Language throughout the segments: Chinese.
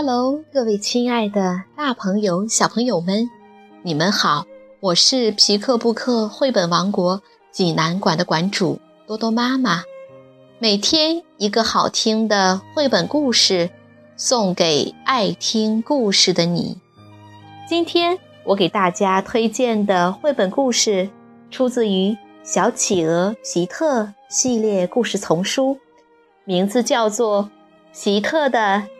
Hello，各位亲爱的大朋友、小朋友们，你们好！我是皮克布克绘本王国济南馆的馆主多多妈妈。每天一个好听的绘本故事，送给爱听故事的你。今天我给大家推荐的绘本故事，出自于《小企鹅皮特》系列故事丛书，名字叫做《皮特的》。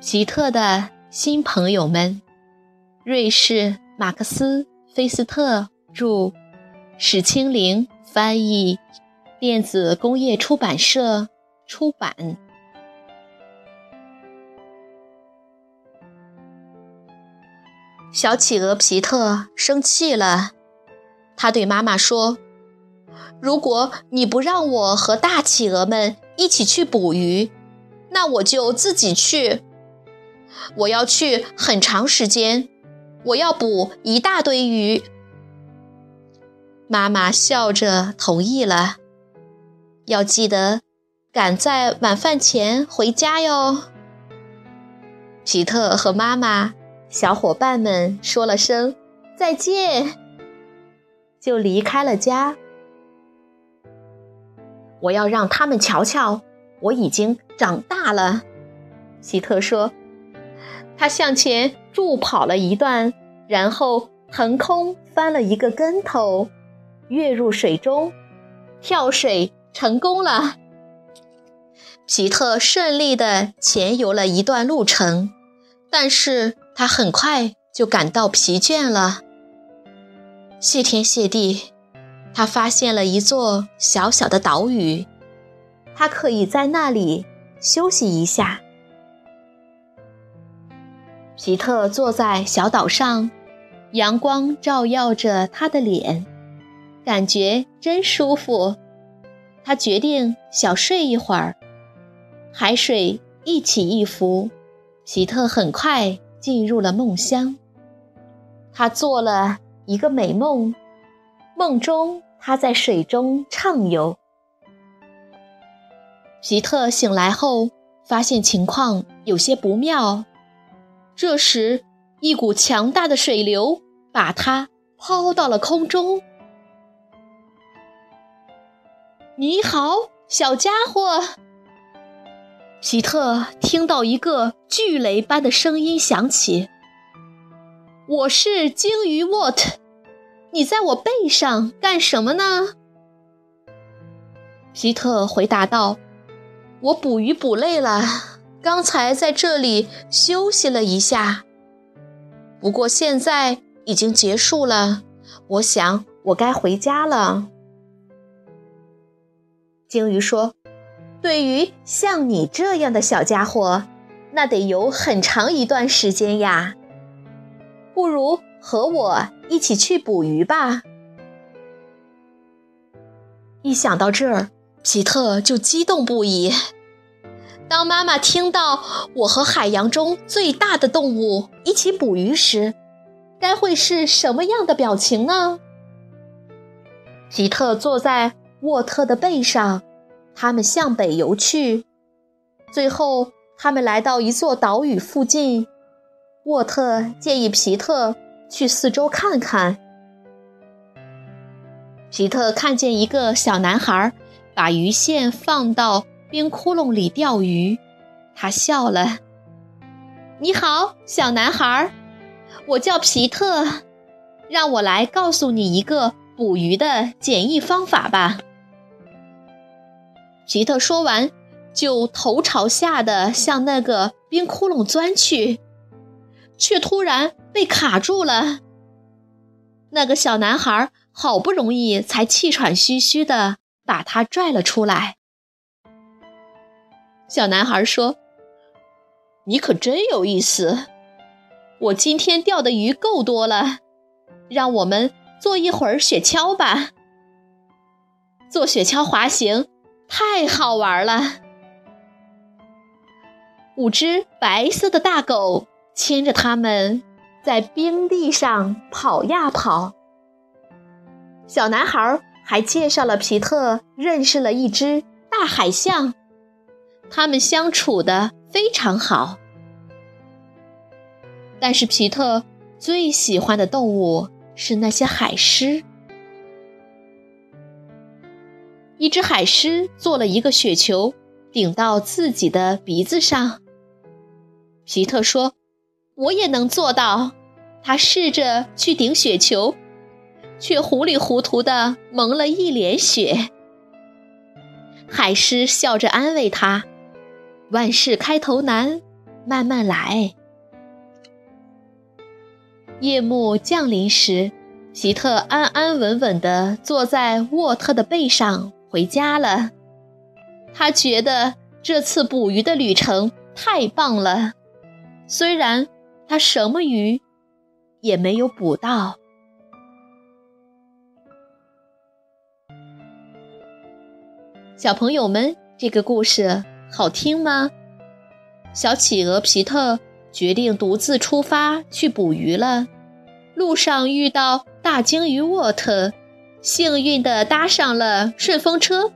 皮特的新朋友们，瑞士马克思·菲斯特著，史清玲翻译，电子工业出版社出版。小企鹅皮特生气了，他对妈妈说：“如果你不让我和大企鹅们一起去捕鱼，那我就自己去。”我要去很长时间，我要捕一大堆鱼。妈妈笑着同意了。要记得赶在晚饭前回家哟。皮特和妈妈、小伙伴们说了声再见，就离开了家。我要让他们瞧瞧，我已经长大了。皮特说。他向前助跑了一段，然后腾空翻了一个跟头，跃入水中，跳水成功了。皮特顺利地潜游了一段路程，但是他很快就感到疲倦了。谢天谢地，他发现了一座小小的岛屿，他可以在那里休息一下。皮特坐在小岛上，阳光照耀着他的脸，感觉真舒服。他决定小睡一会儿。海水一起一伏，皮特很快进入了梦乡。他做了一个美梦，梦中他在水中畅游。皮特醒来后，发现情况有些不妙。这时，一股强大的水流把它抛到了空中。你好，小家伙！皮特听到一个巨雷般的声音响起：“我是鲸鱼沃特，你在我背上干什么呢？”皮特回答道：“我捕鱼捕累了。”刚才在这里休息了一下，不过现在已经结束了。我想我该回家了。鲸鱼说：“对于像你这样的小家伙，那得有很长一段时间呀。不如和我一起去捕鱼吧。”一想到这儿，皮特就激动不已。当妈妈听到我和海洋中最大的动物一起捕鱼时，该会是什么样的表情呢？皮特坐在沃特的背上，他们向北游去。最后，他们来到一座岛屿附近。沃特建议皮特去四周看看。皮特看见一个小男孩把鱼线放到。冰窟窿里钓鱼，他笑了。你好，小男孩，我叫皮特，让我来告诉你一个捕鱼的简易方法吧。皮特说完，就头朝下的向那个冰窟窿钻去，却突然被卡住了。那个小男孩好不容易才气喘吁吁的把他拽了出来。小男孩说：“你可真有意思，我今天钓的鱼够多了，让我们做一会儿雪橇吧。坐雪橇滑行太好玩了。五只白色的大狗牵着它们在冰地上跑呀跑。小男孩还介绍了皮特认识了一只大海象，他们相处的非常好。但是皮特最喜欢的动物是那些海狮。一只海狮做了一个雪球，顶到自己的鼻子上。皮特说：“我也能做到。”他试着去顶雪球。却糊里糊涂的蒙了一脸雪。海狮笑着安慰他：“万事开头难，慢慢来。”夜幕降临时，皮特安安稳稳地坐在沃特的背上回家了。他觉得这次捕鱼的旅程太棒了，虽然他什么鱼也没有捕到。小朋友们，这个故事好听吗？小企鹅皮特决定独自出发去捕鱼了。路上遇到大鲸鱼沃特，幸运地搭上了顺风车。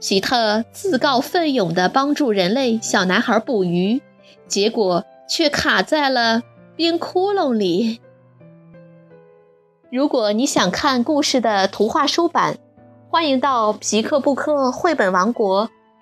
皮特自告奋勇地帮助人类小男孩捕鱼，结果却卡在了冰窟窿里。如果你想看故事的图画书版，欢迎到皮克布克绘本王国